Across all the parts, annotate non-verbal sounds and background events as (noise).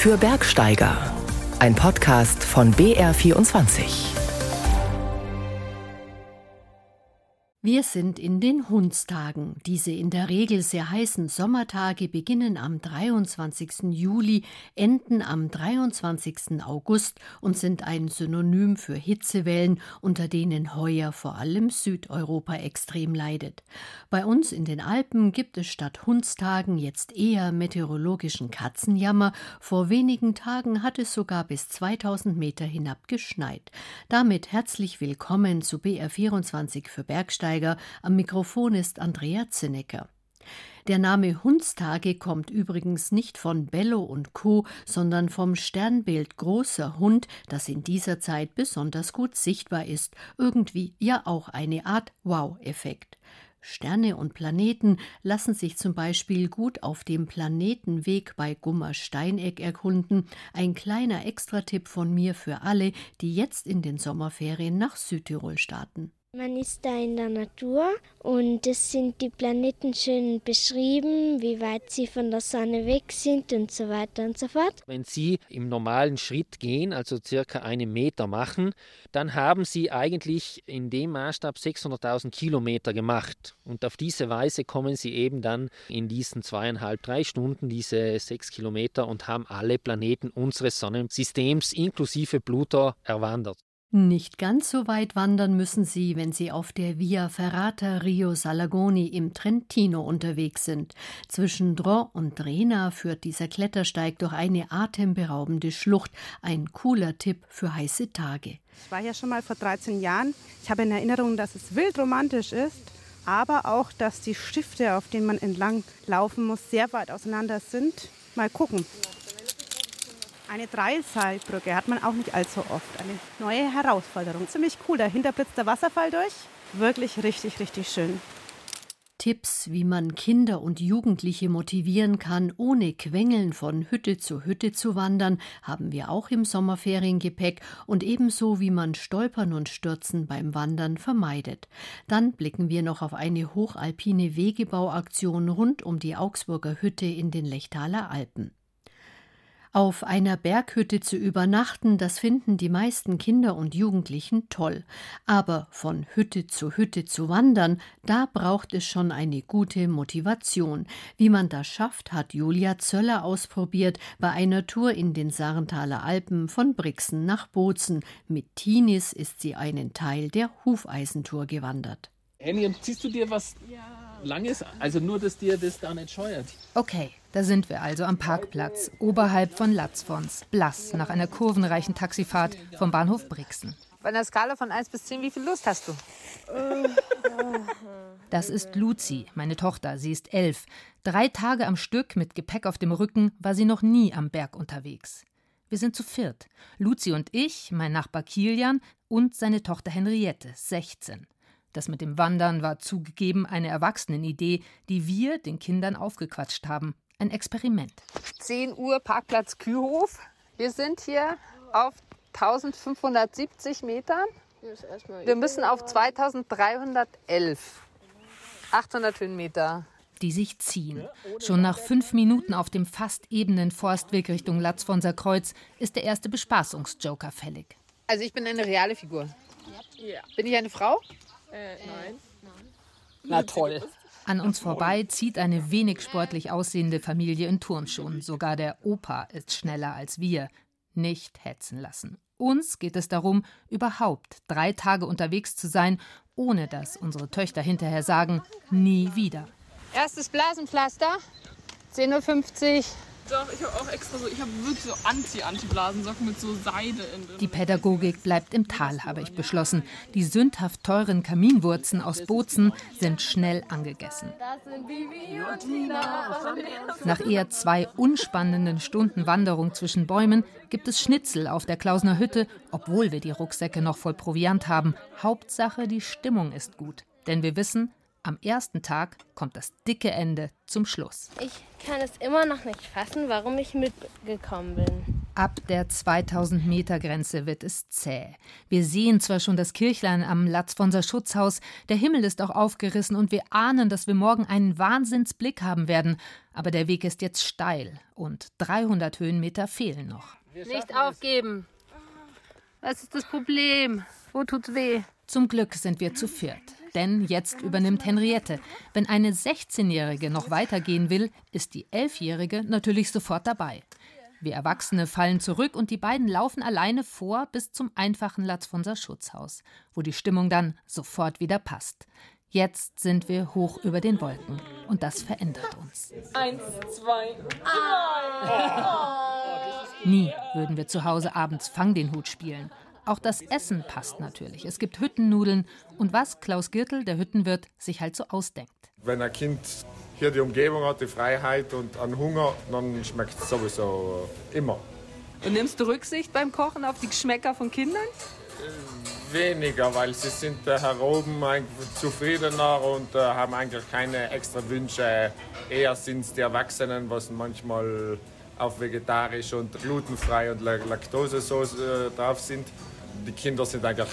für Bergsteiger. Ein Podcast von BR24. Wir sind in den Hundstagen. Diese in der Regel sehr heißen Sommertage beginnen am 23. Juli, enden am 23. August und sind ein Synonym für Hitzewellen, unter denen heuer vor allem Südeuropa extrem leidet. Bei uns in den Alpen gibt es statt Hundstagen jetzt eher meteorologischen Katzenjammer. Vor wenigen Tagen hat es sogar bis 2000 Meter hinab geschneit. Damit herzlich willkommen zu BR24 für Bergsteiger Einsteiger. Am Mikrofon ist Andrea Zinnecker. Der Name Hundstage kommt übrigens nicht von Bello und Co., sondern vom Sternbild großer Hund, das in dieser Zeit besonders gut sichtbar ist, irgendwie ja auch eine Art Wow-Effekt. Sterne und Planeten lassen sich zum Beispiel gut auf dem Planetenweg bei Gummer-Steineck erkunden. Ein kleiner Extratipp von mir für alle, die jetzt in den Sommerferien nach Südtirol starten. Man ist da in der Natur und es sind die Planeten schön beschrieben, wie weit sie von der Sonne weg sind und so weiter und so fort. Wenn Sie im normalen Schritt gehen, also circa einen Meter machen, dann haben Sie eigentlich in dem Maßstab 600.000 Kilometer gemacht. Und auf diese Weise kommen Sie eben dann in diesen zweieinhalb, drei Stunden diese sechs Kilometer und haben alle Planeten unseres Sonnensystems inklusive Pluto erwandert. Nicht ganz so weit wandern müssen Sie, wenn Sie auf der Via Ferrata Rio Salagoni im Trentino unterwegs sind. Zwischen Dro und Drena führt dieser Klettersteig durch eine atemberaubende Schlucht. Ein cooler Tipp für heiße Tage. Ich war ja schon mal vor 13 Jahren. Ich habe in Erinnerung, dass es wild romantisch ist, aber auch, dass die Stifte, auf denen man entlang laufen muss, sehr weit auseinander sind. Mal gucken. Eine Dreiseilbrücke hat man auch nicht allzu oft. Eine neue Herausforderung. Ziemlich cool. Dahinter blitzt der Wasserfall durch. Wirklich richtig, richtig schön. Tipps, wie man Kinder und Jugendliche motivieren kann, ohne Quengeln von Hütte zu Hütte zu wandern, haben wir auch im Sommerferiengepäck und ebenso wie man Stolpern und Stürzen beim Wandern vermeidet. Dann blicken wir noch auf eine hochalpine Wegebauaktion rund um die Augsburger Hütte in den Lechtaler Alpen. Auf einer Berghütte zu übernachten, das finden die meisten Kinder und Jugendlichen toll. Aber von Hütte zu Hütte zu wandern, da braucht es schon eine gute Motivation. Wie man das schafft, hat Julia Zöller ausprobiert bei einer Tour in den Sarenthaler Alpen von Brixen nach Bozen. Mit Tinis ist sie einen Teil der Hufeisentour gewandert. Henny, und ziehst du dir was Langes? Also nur, dass dir das da nicht scheuert. Okay, da sind wir also am Parkplatz, oberhalb von Latzfons, blass nach einer kurvenreichen Taxifahrt vom Bahnhof Brixen. Bei einer Skala von 1 bis 10, wie viel Lust hast du? (laughs) Das ist Luzi, meine Tochter. Sie ist elf. Drei Tage am Stück mit Gepäck auf dem Rücken war sie noch nie am Berg unterwegs. Wir sind zu viert. Luzi und ich, mein Nachbar Kilian und seine Tochter Henriette, 16. Das mit dem Wandern war zugegeben eine Erwachsenenidee, die wir den Kindern aufgequatscht haben ein Experiment. 10 Uhr Parkplatz Kühhof. Wir sind hier auf 1570 Metern. Wir müssen auf 2311. 800 Höhenmeter. Die sich ziehen. Schon nach fünf Minuten auf dem fast ebenen Forstweg Richtung Latzfonser Kreuz ist der erste Bespaßungsjoker fällig. Also ich bin eine reale Figur. Bin ich eine Frau? Äh, nein. Na toll. An uns vorbei zieht eine wenig sportlich aussehende Familie in Turnschuhen. Sogar der Opa ist schneller als wir. Nicht hetzen lassen. Uns geht es darum, überhaupt drei Tage unterwegs zu sein, ohne dass unsere Töchter hinterher sagen, nie wieder. Erstes Blasenpflaster, 10.50 Uhr. Doch, ich habe auch extra so, ich habe wirklich so Anti-Anti-Blasensocken mit so Seide in drin. Die Pädagogik bleibt im Tal, habe ich beschlossen. Die sündhaft teuren Kaminwurzen aus Bozen sind schnell angegessen. Nach eher zwei unspannenden Stunden Wanderung zwischen Bäumen gibt es Schnitzel auf der Klausner Hütte, obwohl wir die Rucksäcke noch voll Proviant haben. Hauptsache, die Stimmung ist gut. Denn wir wissen, am ersten Tag kommt das dicke Ende zum Schluss. Ich kann es immer noch nicht fassen, warum ich mitgekommen bin. Ab der 2000 Meter Grenze wird es zäh. Wir sehen zwar schon das Kirchlein am Latzfonser Schutzhaus, der Himmel ist auch aufgerissen und wir ahnen, dass wir morgen einen Wahnsinnsblick haben werden, aber der Weg ist jetzt steil und 300 Höhenmeter fehlen noch. Nicht aufgeben. Was ist das Problem? Wo tut's weh? Zum Glück sind wir zu viert. Denn jetzt übernimmt Henriette. Wenn eine 16-Jährige noch weitergehen will, ist die 11-Jährige natürlich sofort dabei. Wir Erwachsene fallen zurück und die beiden laufen alleine vor bis zum einfachen Latzfonser Schutzhaus, wo die Stimmung dann sofort wieder passt. Jetzt sind wir hoch über den Wolken und das verändert uns. Eins, zwei, drei. Nie würden wir zu Hause abends Fang den Hut spielen. Auch das Essen passt natürlich. Es gibt Hüttennudeln und was Klaus Girtel, der Hüttenwirt, sich halt so ausdenkt. Wenn ein Kind hier die Umgebung hat, die Freiheit und an Hunger, dann schmeckt es sowieso immer. Und nimmst du Rücksicht beim Kochen auf die Geschmäcker von Kindern? Weniger, weil sie sind äh, hier oben zufriedener und äh, haben eigentlich keine extra Wünsche. Eher sind es die Erwachsenen, was manchmal auf vegetarisch und glutenfrei und Laktose so äh, drauf sind. Die Kinder sind eigentlich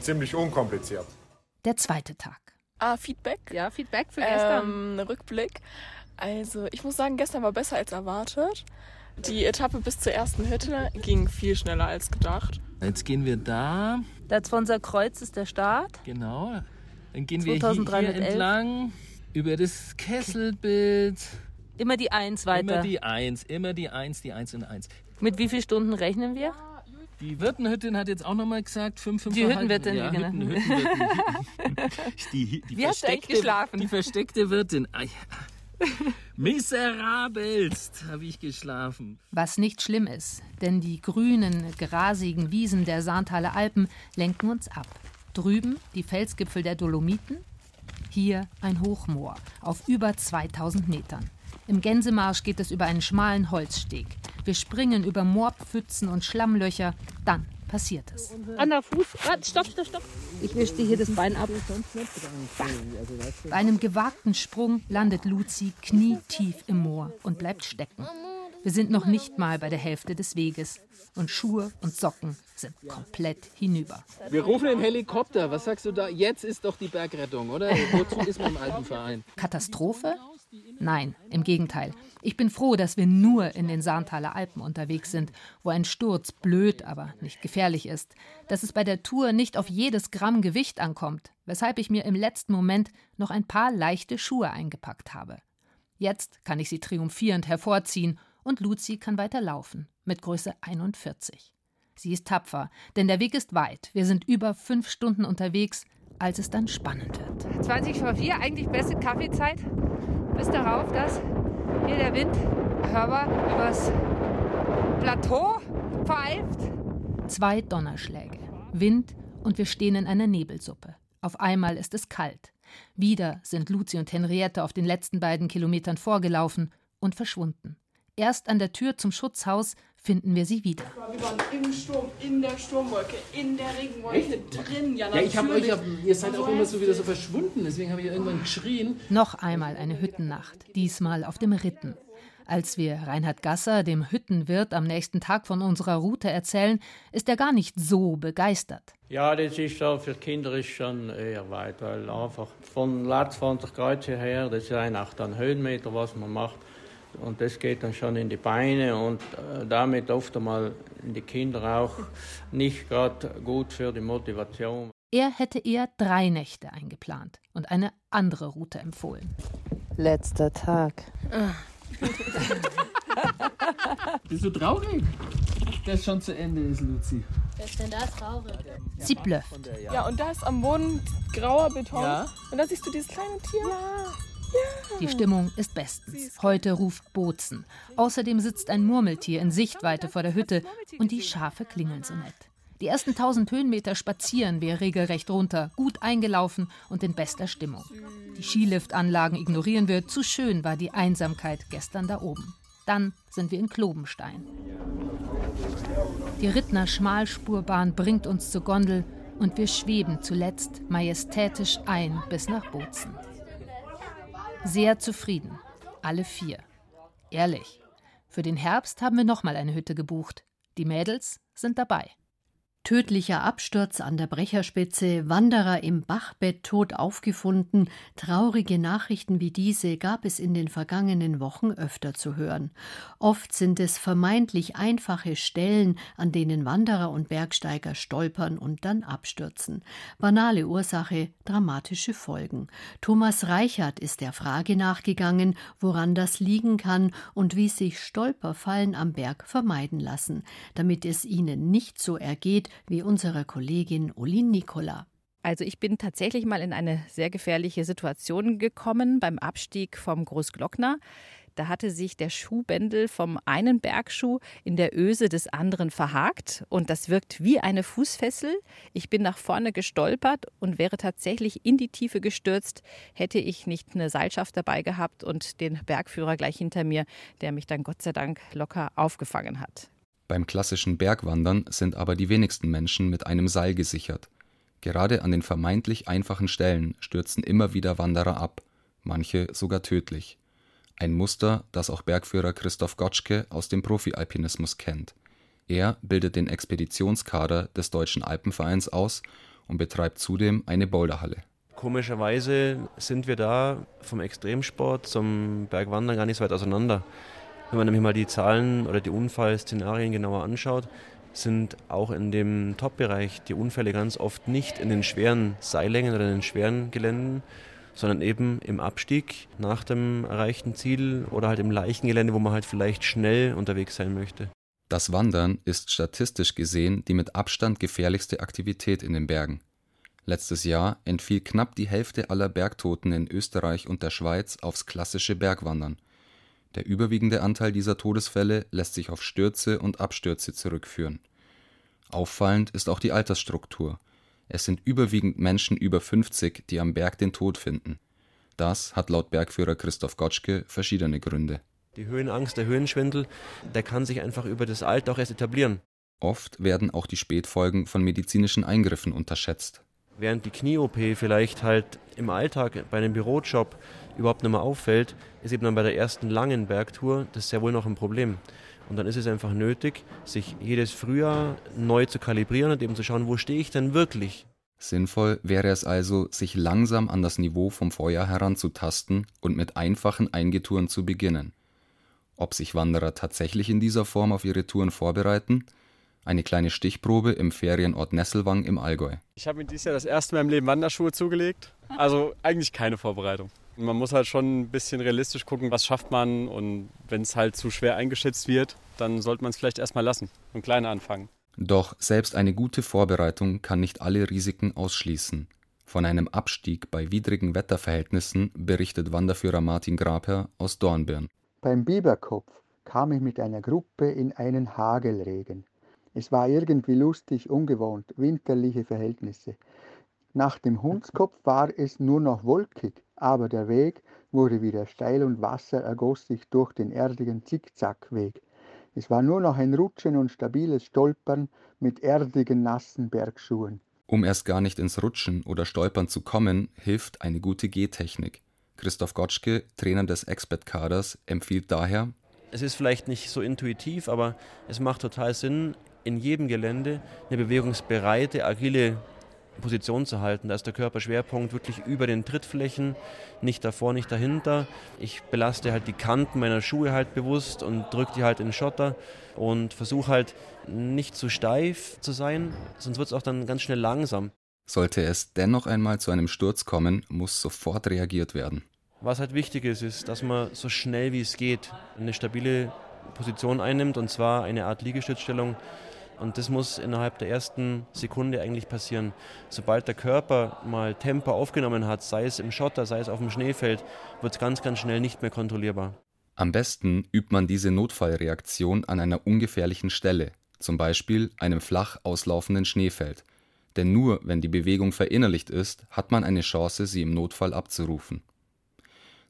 ziemlich unkompliziert. Der zweite Tag. Ah, Feedback? Ja, Feedback für gestern. Ähm, Rückblick. Also, ich muss sagen, gestern war besser als erwartet. Die Etappe bis zur ersten Hütte ging viel schneller als gedacht. Jetzt gehen wir da. Das von unser Kreuz ist der Start. Genau. Dann gehen wir hier, hier entlang über das Kesselbild. Immer die Eins weiter. Immer die Eins, immer die Eins, die Eins und Eins. Mit wie vielen Stunden rechnen wir? Die Wirtenhüttin hat jetzt auch nochmal gesagt, fünf, fünf Die Hüttenwirtin, ja, genau. Hütten, Hüttenwirtin. (laughs) die, die Wie hast du echt geschlafen? Die versteckte Wirtin. Ah, ja. Miserabelst habe ich geschlafen. Was nicht schlimm ist, denn die grünen, grasigen Wiesen der Saartaler Alpen lenken uns ab. Drüben die Felsgipfel der Dolomiten, hier ein Hochmoor auf über 2000 Metern. Im Gänsemarsch geht es über einen schmalen Holzsteg. Wir springen über Moorpfützen und Schlammlöcher. Dann passiert es. An der Fuß. Warte, stopp, stopp, stopp. Ich wische dir hier das Bein ab. Bei einem gewagten Sprung landet Luzi knietief im Moor und bleibt stecken. Wir sind noch nicht mal bei der Hälfte des Weges und Schuhe und Socken sind komplett hinüber. Wir rufen den Helikopter. Was sagst du da? Jetzt ist doch die Bergrettung, oder? Wozu ist man im Alpenverein? Katastrophe? Nein, im Gegenteil. Ich bin froh, dass wir nur in den Saartaler Alpen unterwegs sind, wo ein Sturz blöd, aber nicht gefährlich ist. Dass es bei der Tour nicht auf jedes Gramm Gewicht ankommt, weshalb ich mir im letzten Moment noch ein paar leichte Schuhe eingepackt habe. Jetzt kann ich sie triumphierend hervorziehen und Luzi kann weiter laufen, mit Größe 41. Sie ist tapfer, denn der Weg ist weit. Wir sind über fünf Stunden unterwegs, als es dann spannend wird. 20 vor 4, eigentlich beste Kaffeezeit. Bis darauf, dass hier der Wind hörbar übers Plateau pfeift. Zwei Donnerschläge, Wind und wir stehen in einer Nebelsuppe. Auf einmal ist es kalt. Wieder sind Luzi und Henriette auf den letzten beiden Kilometern vorgelaufen und verschwunden. Erst an der Tür zum Schutzhaus finden wir sie wieder. Wir waren im Sturm, in der Sturmwolke, in der Regenwolke drin. Ja, Ja, ich habe euch, ihr seid auch immer so wieder so verschwunden, deswegen habe ich irgendwann geschrien. Noch einmal eine Hüttennacht, diesmal auf dem Ritten. Als wir Reinhard Gasser, dem Hüttenwirt, am nächsten Tag von unserer Route erzählen, ist er gar nicht so begeistert. Ja, das ist so, für Kinder ist schon eher weit, weil einfach von Latz 20 Grad hierher, das ist einfach dann Höhenmeter, was man macht. Und das geht dann schon in die Beine und äh, damit oft einmal in die Kinder auch nicht gerade gut für die Motivation. Er hätte eher drei Nächte eingeplant und eine andere Route empfohlen. Letzter Tag. (laughs) Bist du traurig, dass schon zu Ende ist, Luzi? Wer ist denn da traurig? Sie blöfft. Ja, und da ist am Boden grauer Beton. Ja. Und da siehst du dieses kleine Tier. Ja. Die Stimmung ist bestens. Heute ruft Bozen. Außerdem sitzt ein Murmeltier in Sichtweite vor der Hütte und die Schafe klingeln so nett. Die ersten 1000 Höhenmeter spazieren wir regelrecht runter, gut eingelaufen und in bester Stimmung. Die Skiliftanlagen ignorieren wir, zu schön war die Einsamkeit gestern da oben. Dann sind wir in Klobenstein. Die Rittner Schmalspurbahn bringt uns zur Gondel und wir schweben zuletzt majestätisch ein bis nach Bozen. Sehr zufrieden, alle vier. Ehrlich, für den Herbst haben wir nochmal eine Hütte gebucht. Die Mädels sind dabei. Tödlicher Absturz an der Brecherspitze, Wanderer im Bachbett tot aufgefunden, traurige Nachrichten wie diese gab es in den vergangenen Wochen öfter zu hören. Oft sind es vermeintlich einfache Stellen, an denen Wanderer und Bergsteiger stolpern und dann abstürzen. Banale Ursache, dramatische Folgen. Thomas Reichert ist der Frage nachgegangen, woran das liegen kann und wie sich Stolperfallen am Berg vermeiden lassen, damit es ihnen nicht so ergeht, wie unserer Kollegin Olin Nicola. Also ich bin tatsächlich mal in eine sehr gefährliche Situation gekommen beim Abstieg vom Großglockner. Da hatte sich der Schuhbändel vom einen Bergschuh in der Öse des anderen verhakt und das wirkt wie eine Fußfessel. Ich bin nach vorne gestolpert und wäre tatsächlich in die Tiefe gestürzt, hätte ich nicht eine Seilschaft dabei gehabt und den Bergführer gleich hinter mir, der mich dann Gott sei Dank locker aufgefangen hat. Beim klassischen Bergwandern sind aber die wenigsten Menschen mit einem Seil gesichert. Gerade an den vermeintlich einfachen Stellen stürzen immer wieder Wanderer ab, manche sogar tödlich. Ein Muster, das auch Bergführer Christoph Gotschke aus dem Profi-Alpinismus kennt. Er bildet den Expeditionskader des Deutschen Alpenvereins aus und betreibt zudem eine Boulderhalle. Komischerweise sind wir da vom Extremsport zum Bergwandern gar nicht so weit auseinander. Wenn man nämlich mal die Zahlen oder die Unfallszenarien genauer anschaut, sind auch in dem Top-Bereich die Unfälle ganz oft nicht in den schweren Seillängen oder in den schweren Geländen, sondern eben im Abstieg nach dem erreichten Ziel oder halt im leichten Gelände, wo man halt vielleicht schnell unterwegs sein möchte. Das Wandern ist statistisch gesehen die mit Abstand gefährlichste Aktivität in den Bergen. Letztes Jahr entfiel knapp die Hälfte aller Bergtoten in Österreich und der Schweiz aufs klassische Bergwandern – der überwiegende Anteil dieser Todesfälle lässt sich auf Stürze und Abstürze zurückführen. Auffallend ist auch die Altersstruktur. Es sind überwiegend Menschen über 50, die am Berg den Tod finden. Das hat laut Bergführer Christoph Gotschke verschiedene Gründe. Die Höhenangst, der Höhenschwindel, der kann sich einfach über das Alter auch erst etablieren. Oft werden auch die Spätfolgen von medizinischen Eingriffen unterschätzt. Während die Knie-OP vielleicht halt im Alltag bei einem Bürojob überhaupt nicht mehr auffällt, ist eben dann bei der ersten langen Bergtour das sehr wohl noch ein Problem. Und dann ist es einfach nötig, sich jedes Frühjahr neu zu kalibrieren und eben zu schauen, wo stehe ich denn wirklich. Sinnvoll wäre es also, sich langsam an das Niveau vom Vorjahr heranzutasten und mit einfachen Eingetouren zu beginnen. Ob sich Wanderer tatsächlich in dieser Form auf ihre Touren vorbereiten? Eine kleine Stichprobe im Ferienort Nesselwang im Allgäu. Ich habe mir dieses Jahr das erste Mal im Leben Wanderschuhe zugelegt. Also eigentlich keine Vorbereitung. Man muss halt schon ein bisschen realistisch gucken, was schafft man und wenn es halt zu schwer eingeschätzt wird, dann sollte man es vielleicht erstmal lassen und klein anfangen. Doch selbst eine gute Vorbereitung kann nicht alle Risiken ausschließen. Von einem Abstieg bei widrigen Wetterverhältnissen berichtet Wanderführer Martin Grabherr aus Dornbirn. Beim Biberkopf kam ich mit einer Gruppe in einen Hagelregen. Es war irgendwie lustig, ungewohnt, winterliche Verhältnisse. Nach dem Hundskopf war es nur noch wolkig aber der Weg wurde wieder steil und Wasser ergoss sich durch den erdigen Zickzackweg. Es war nur noch ein Rutschen und stabiles Stolpern mit erdigen, nassen Bergschuhen. Um erst gar nicht ins Rutschen oder Stolpern zu kommen, hilft eine gute Gehtechnik. Christoph Gotschke, Trainer des Expert-Kaders, empfiehlt daher: Es ist vielleicht nicht so intuitiv, aber es macht total Sinn, in jedem Gelände eine bewegungsbereite, agile Position zu halten. Da ist der Körperschwerpunkt wirklich über den Trittflächen, nicht davor, nicht dahinter. Ich belaste halt die Kanten meiner Schuhe halt bewusst und drücke die halt in den Schotter und versuche halt nicht zu steif zu sein, sonst wird es auch dann ganz schnell langsam. Sollte es dennoch einmal zu einem Sturz kommen, muss sofort reagiert werden. Was halt wichtig ist, ist, dass man so schnell wie es geht eine stabile Position einnimmt und zwar eine Art Liegestützstellung, und das muss innerhalb der ersten Sekunde eigentlich passieren. Sobald der Körper mal Tempo aufgenommen hat, sei es im Schotter, sei es auf dem Schneefeld, wird es ganz, ganz schnell nicht mehr kontrollierbar. Am besten übt man diese Notfallreaktion an einer ungefährlichen Stelle, zum Beispiel einem flach auslaufenden Schneefeld. Denn nur wenn die Bewegung verinnerlicht ist, hat man eine Chance, sie im Notfall abzurufen.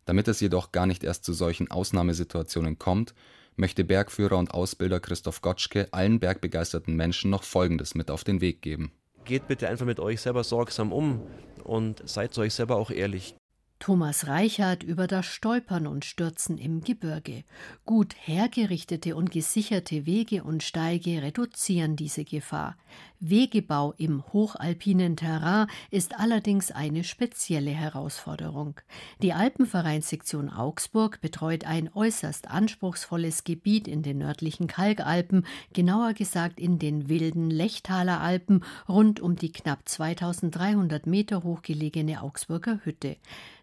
Damit es jedoch gar nicht erst zu solchen Ausnahmesituationen kommt, möchte Bergführer und Ausbilder Christoph Gotschke allen bergbegeisterten Menschen noch Folgendes mit auf den Weg geben. Geht bitte einfach mit euch selber sorgsam um und seid zu euch selber auch ehrlich. Thomas Reichert über das Stolpern und Stürzen im Gebirge. Gut hergerichtete und gesicherte Wege und Steige reduzieren diese Gefahr. Wegebau im hochalpinen Terrain ist allerdings eine spezielle Herausforderung. Die Alpenvereinssektion Augsburg betreut ein äußerst anspruchsvolles Gebiet in den nördlichen Kalkalpen, genauer gesagt in den wilden Lechtaler Alpen rund um die knapp 2300 Meter hoch gelegene Augsburger Hütte.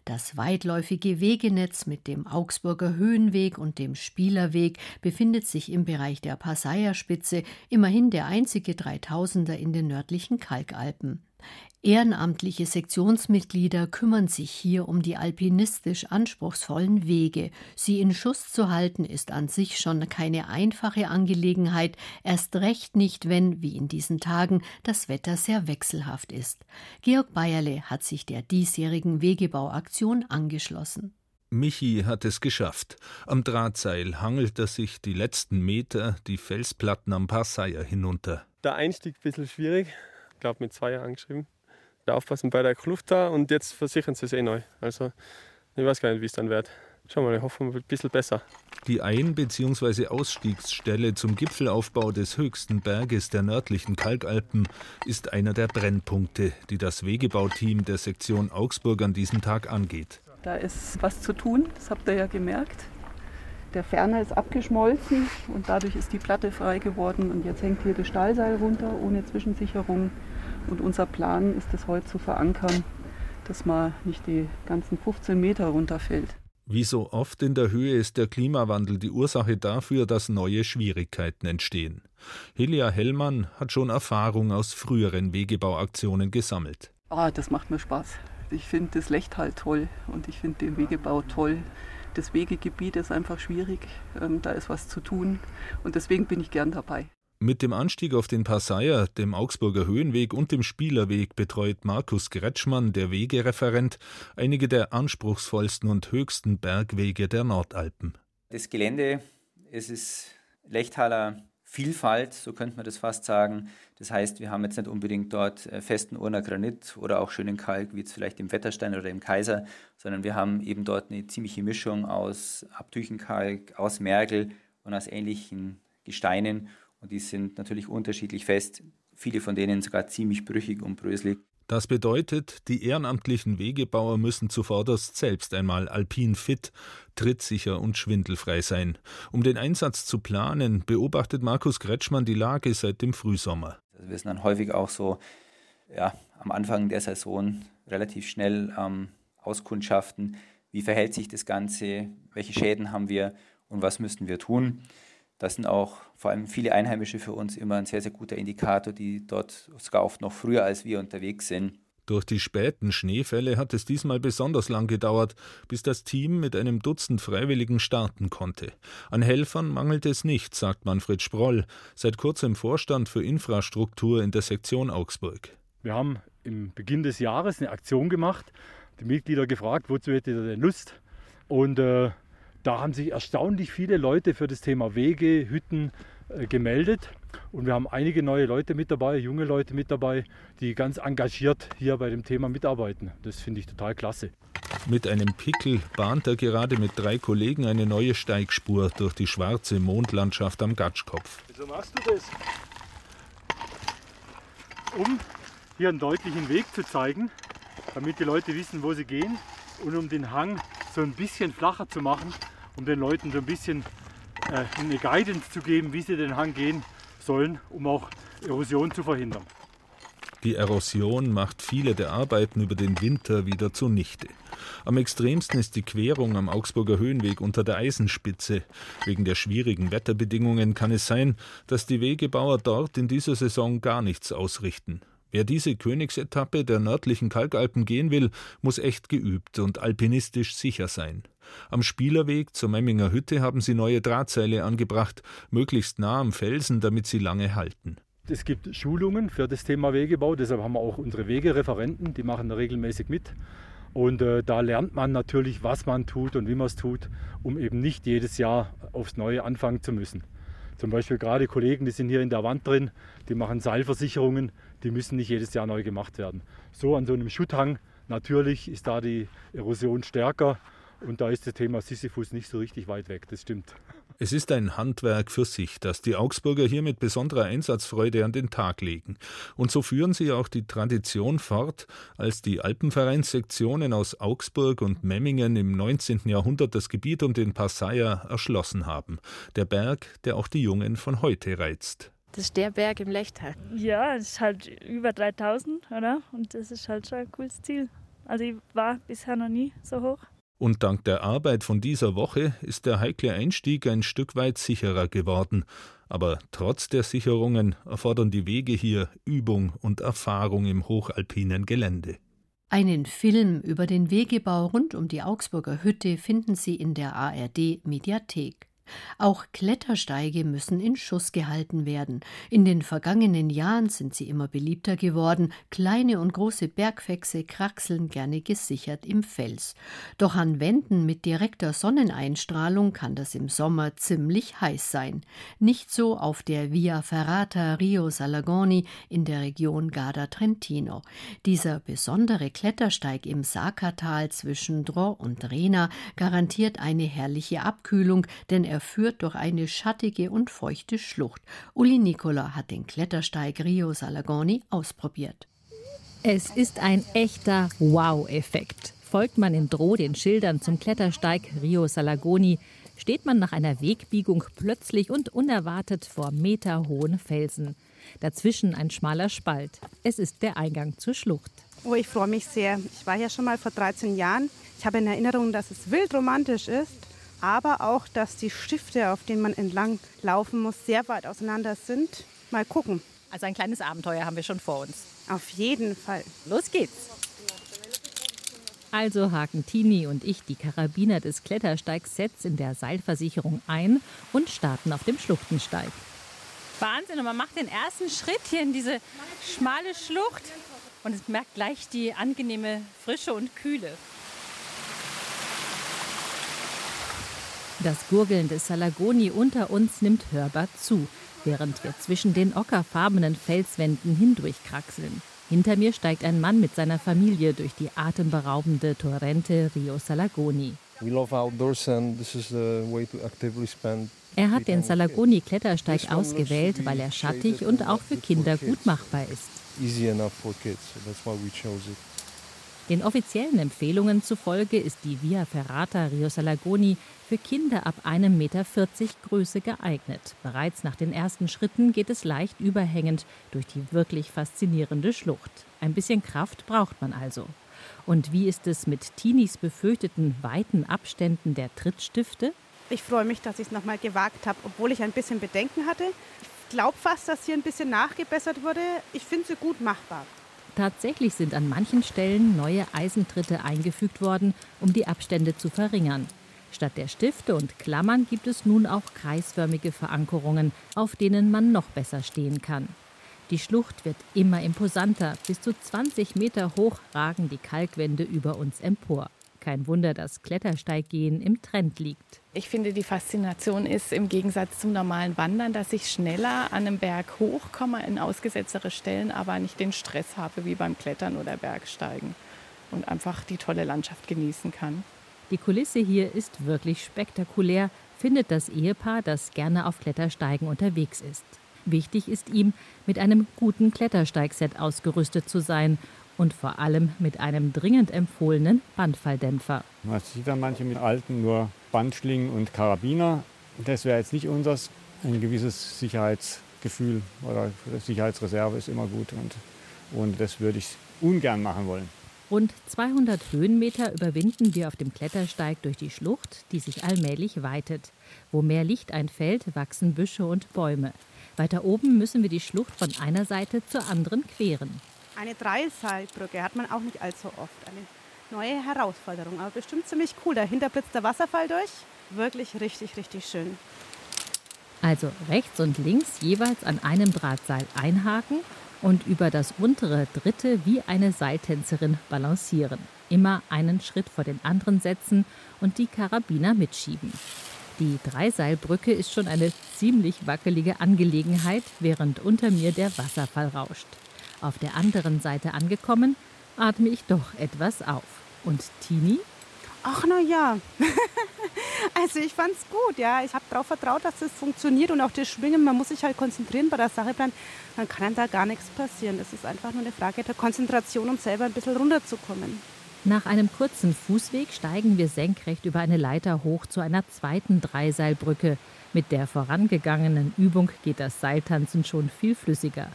Das weitläufige Wegenetz mit dem Augsburger Höhenweg und dem Spielerweg befindet sich im Bereich der Passaierspitze, immerhin der einzige 3000er in den nördlichen Kalkalpen. Ehrenamtliche Sektionsmitglieder kümmern sich hier um die alpinistisch anspruchsvollen Wege. Sie in Schuss zu halten, ist an sich schon keine einfache Angelegenheit, erst recht nicht, wenn, wie in diesen Tagen, das Wetter sehr wechselhaft ist. Georg Bayerle hat sich der diesjährigen Wegebauaktion angeschlossen. Michi hat es geschafft. Am Drahtseil hangelt er sich die letzten Meter die Felsplatten am Passeier hinunter. Der Einstieg ein bisschen schwierig. Ich glaube, mit zwei Jahren angeschrieben aufpassen bei der Kluft da und jetzt versichern sie es eh neu. Also ich weiß gar nicht, wie es dann wird. Schauen wir mal, ich hoffe, ein bisschen besser. Die Ein- bzw. Ausstiegsstelle zum Gipfelaufbau des höchsten Berges der nördlichen Kalkalpen ist einer der Brennpunkte, die das Wegebauteam der Sektion Augsburg an diesem Tag angeht. Da ist was zu tun, das habt ihr ja gemerkt. Der Ferner ist abgeschmolzen und dadurch ist die Platte frei geworden und jetzt hängt hier das Stahlseil runter ohne Zwischensicherung. Und unser Plan ist es heute zu verankern, dass man nicht die ganzen 15 Meter runterfällt. Wie so oft in der Höhe ist der Klimawandel die Ursache dafür, dass neue Schwierigkeiten entstehen. Helia Hellmann hat schon Erfahrung aus früheren Wegebauaktionen gesammelt. Ah, das macht mir Spaß. Ich finde das Lechtal toll und ich finde den Wegebau toll. Das Wegegebiet ist einfach schwierig, ähm, da ist was zu tun und deswegen bin ich gern dabei. Mit dem Anstieg auf den Passaier, dem Augsburger Höhenweg und dem Spielerweg betreut Markus Gretschmann, der Wegereferent, einige der anspruchsvollsten und höchsten Bergwege der Nordalpen. Das Gelände, es ist Lechtaler Vielfalt, so könnte man das fast sagen. Das heißt, wir haben jetzt nicht unbedingt dort äh, festen Urner Granit oder auch schönen Kalk, wie jetzt vielleicht im Wetterstein oder im Kaiser, sondern wir haben eben dort eine ziemliche Mischung aus Abtüchenkalk, aus Mergel und aus ähnlichen Gesteinen. Und die sind natürlich unterschiedlich fest, viele von denen sogar ziemlich brüchig und bröselig. Das bedeutet, die ehrenamtlichen Wegebauer müssen zuvorderst selbst einmal alpin fit, trittsicher und schwindelfrei sein. Um den Einsatz zu planen, beobachtet Markus Kretschmann die Lage seit dem Frühsommer. Also wir sind dann häufig auch so ja, am Anfang der Saison relativ schnell am Auskundschaften, wie verhält sich das Ganze, welche Schäden haben wir und was müssten wir tun. Das sind auch vor allem viele Einheimische für uns immer ein sehr, sehr guter Indikator, die dort sogar oft noch früher als wir unterwegs sind. Durch die späten Schneefälle hat es diesmal besonders lang gedauert, bis das Team mit einem Dutzend Freiwilligen starten konnte. An Helfern mangelt es nicht, sagt Manfred Sproll, seit kurzem Vorstand für Infrastruktur in der Sektion Augsburg. Wir haben im Beginn des Jahres eine Aktion gemacht, die Mitglieder gefragt, wozu hättet ihr denn Lust? Und äh, da haben sich erstaunlich viele Leute für das Thema Wege, Hütten äh, gemeldet. Und wir haben einige neue Leute mit dabei, junge Leute mit dabei, die ganz engagiert hier bei dem Thema mitarbeiten. Das finde ich total klasse. Mit einem Pickel bahnt er gerade mit drei Kollegen eine neue Steigspur durch die schwarze Mondlandschaft am Gatschkopf. Wieso machst du das? Um hier einen deutlichen Weg zu zeigen, damit die Leute wissen, wo sie gehen und um den Hang so ein bisschen flacher zu machen, um den Leuten so ein bisschen äh, eine Guidance zu geben, wie sie den Hang gehen sollen, um auch Erosion zu verhindern. Die Erosion macht viele der Arbeiten über den Winter wieder zunichte. Am extremsten ist die Querung am Augsburger Höhenweg unter der Eisenspitze. Wegen der schwierigen Wetterbedingungen kann es sein, dass die Wegebauer dort in dieser Saison gar nichts ausrichten. Wer diese Königsetappe der nördlichen Kalkalpen gehen will, muss echt geübt und alpinistisch sicher sein. Am Spielerweg zur Memminger Hütte haben sie neue Drahtseile angebracht, möglichst nah am Felsen, damit sie lange halten. Es gibt Schulungen für das Thema Wegebau, deshalb haben wir auch unsere Wegereferenten, die machen regelmäßig mit. Und äh, da lernt man natürlich, was man tut und wie man es tut, um eben nicht jedes Jahr aufs Neue anfangen zu müssen. Zum Beispiel gerade Kollegen, die sind hier in der Wand drin, die machen Seilversicherungen, die müssen nicht jedes Jahr neu gemacht werden. So an so einem Schutthang Natürlich ist da die Erosion stärker und da ist das Thema Sisyphus nicht so richtig weit weg, das stimmt. Es ist ein Handwerk für sich, das die Augsburger hier mit besonderer Einsatzfreude an den Tag legen. Und so führen sie auch die Tradition fort, als die Alpenvereinssektionen aus Augsburg und Memmingen im 19. Jahrhundert das Gebiet um den Passaier erschlossen haben. Der Berg, der auch die Jungen von heute reizt. Das ist der Berg im Lechtal. Ja, es ist halt über 3000, oder? Und das ist halt schon ein cooles Ziel. Also ich war bisher noch nie so hoch. Und dank der Arbeit von dieser Woche ist der heikle Einstieg ein Stück weit sicherer geworden. Aber trotz der Sicherungen erfordern die Wege hier Übung und Erfahrung im hochalpinen Gelände. Einen Film über den Wegebau rund um die Augsburger Hütte finden Sie in der ARD Mediathek. Auch Klettersteige müssen in Schuss gehalten werden. In den vergangenen Jahren sind sie immer beliebter geworden. Kleine und große Bergfechse kraxeln gerne gesichert im Fels. Doch an Wänden mit direkter Sonneneinstrahlung kann das im Sommer ziemlich heiß sein. Nicht so auf der Via Ferrata Rio Salagoni in der Region Garda Trentino. Dieser besondere Klettersteig im Sakatal zwischen Dro und Rena garantiert eine herrliche Abkühlung, denn er er führt durch eine schattige und feuchte Schlucht. Uli Nicola hat den Klettersteig Rio Salagoni ausprobiert. Es ist ein echter Wow-Effekt. Folgt man in Droh den Schildern zum Klettersteig Rio Salagoni, steht man nach einer Wegbiegung plötzlich und unerwartet vor meterhohen Felsen. Dazwischen ein schmaler Spalt. Es ist der Eingang zur Schlucht. Oh, ich freue mich sehr. Ich war ja schon mal vor 13 Jahren. Ich habe in Erinnerung, dass es wild romantisch ist aber auch, dass die Stifte, auf denen man entlang laufen muss, sehr weit auseinander sind. Mal gucken. Also ein kleines Abenteuer haben wir schon vor uns. Auf jeden Fall. Los geht's. Also haken Tini und ich die Karabiner des Klettersteigsets in der Seilversicherung ein und starten auf dem Schluchtensteig. Wahnsinn, und man macht den ersten Schritt hier in diese schmale Schlucht und es merkt gleich die angenehme Frische und Kühle. Das Gurgeln des Salagoni unter uns nimmt hörbar zu, während wir zwischen den ockerfarbenen Felswänden hindurchkraxeln. Hinter mir steigt ein Mann mit seiner Familie durch die atemberaubende Torrente Rio Salagoni. Er hat den Salagoni-Klettersteig ausgewählt, weil er schattig und auch für Kinder gut machbar ist. Den offiziellen Empfehlungen zufolge ist die Via Ferrata Rio Salagoni für Kinder ab 1,40 Meter Größe geeignet. Bereits nach den ersten Schritten geht es leicht überhängend durch die wirklich faszinierende Schlucht. Ein bisschen Kraft braucht man also. Und wie ist es mit Tinis befürchteten weiten Abständen der Trittstifte? Ich freue mich, dass ich es nochmal gewagt habe, obwohl ich ein bisschen Bedenken hatte. Ich glaube fast, dass hier ein bisschen nachgebessert wurde. Ich finde sie gut machbar. Tatsächlich sind an manchen Stellen neue Eisentritte eingefügt worden, um die Abstände zu verringern. Statt der Stifte und Klammern gibt es nun auch kreisförmige Verankerungen, auf denen man noch besser stehen kann. Die Schlucht wird immer imposanter. Bis zu 20 Meter hoch ragen die Kalkwände über uns empor. Kein Wunder, dass Klettersteiggehen im Trend liegt. Ich finde, die Faszination ist im Gegensatz zum normalen Wandern, dass ich schneller an einem Berg hochkomme in ausgesetztere Stellen, aber nicht den Stress habe wie beim Klettern oder Bergsteigen und einfach die tolle Landschaft genießen kann. Die Kulisse hier ist wirklich spektakulär, findet das Ehepaar, das gerne auf Klettersteigen unterwegs ist. Wichtig ist ihm, mit einem guten Klettersteigset ausgerüstet zu sein und vor allem mit einem dringend empfohlenen Bandfalldämpfer. Man sieht dann manche mit alten nur Bandschlingen und Karabiner. Das wäre jetzt nicht unseres. Ein gewisses Sicherheitsgefühl oder Sicherheitsreserve ist immer gut und, und das würde ich ungern machen wollen. Rund 200 Höhenmeter überwinden wir auf dem Klettersteig durch die Schlucht, die sich allmählich weitet. Wo mehr Licht einfällt, wachsen Büsche und Bäume. Weiter oben müssen wir die Schlucht von einer Seite zur anderen queren. Eine Dreiseilbrücke hat man auch nicht allzu oft. Eine neue Herausforderung, aber bestimmt ziemlich cool. Dahinter blitzt der Wasserfall durch. Wirklich richtig, richtig schön. Also rechts und links jeweils an einem Drahtseil einhaken und über das untere dritte wie eine Seiltänzerin balancieren. Immer einen Schritt vor den anderen setzen und die Karabiner mitschieben. Die Dreiseilbrücke ist schon eine ziemlich wackelige Angelegenheit, während unter mir der Wasserfall rauscht. Auf der anderen Seite angekommen, atme ich doch etwas auf. Und Tini? Ach na ja. (laughs) also ich fand's gut, ja. Ich habe darauf vertraut, dass das funktioniert und auch das Schwingen, man muss sich halt konzentrieren bei der Sache bleiben. Dann kann da gar nichts passieren. Das ist einfach nur eine Frage der Konzentration, um selber ein bisschen runterzukommen. Nach einem kurzen Fußweg steigen wir senkrecht über eine Leiter hoch zu einer zweiten Dreiseilbrücke. Mit der vorangegangenen Übung geht das Seiltanzen schon viel flüssiger.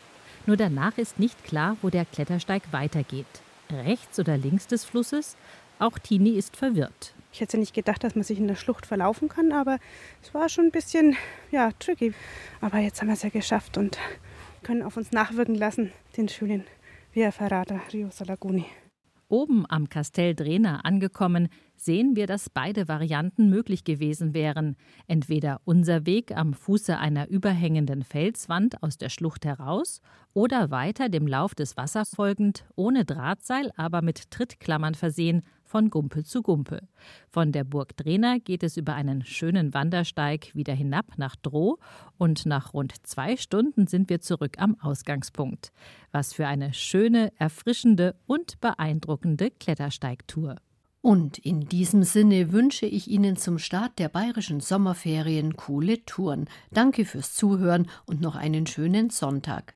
Nur danach ist nicht klar, wo der Klettersteig weitergeht. Rechts oder links des Flusses? Auch Tini ist verwirrt. Ich hätte nicht gedacht, dass man sich in der Schlucht verlaufen kann, aber es war schon ein bisschen ja, tricky. Aber jetzt haben wir es ja geschafft und können auf uns nachwirken lassen, den schönen Via Ferrata Rio Salaguni. Oben am Castel Drena angekommen, sehen wir, dass beide Varianten möglich gewesen wären. Entweder unser Weg am Fuße einer überhängenden Felswand aus der Schlucht heraus oder weiter dem Lauf des Wassers folgend, ohne Drahtseil, aber mit Trittklammern versehen, von Gumpe zu Gumpe. Von der Burg Drehner geht es über einen schönen Wandersteig wieder hinab nach Droh und nach rund zwei Stunden sind wir zurück am Ausgangspunkt. Was für eine schöne, erfrischende und beeindruckende Klettersteigtour. Und in diesem Sinne wünsche ich Ihnen zum Start der bayerischen Sommerferien coole Touren. Danke fürs Zuhören und noch einen schönen Sonntag.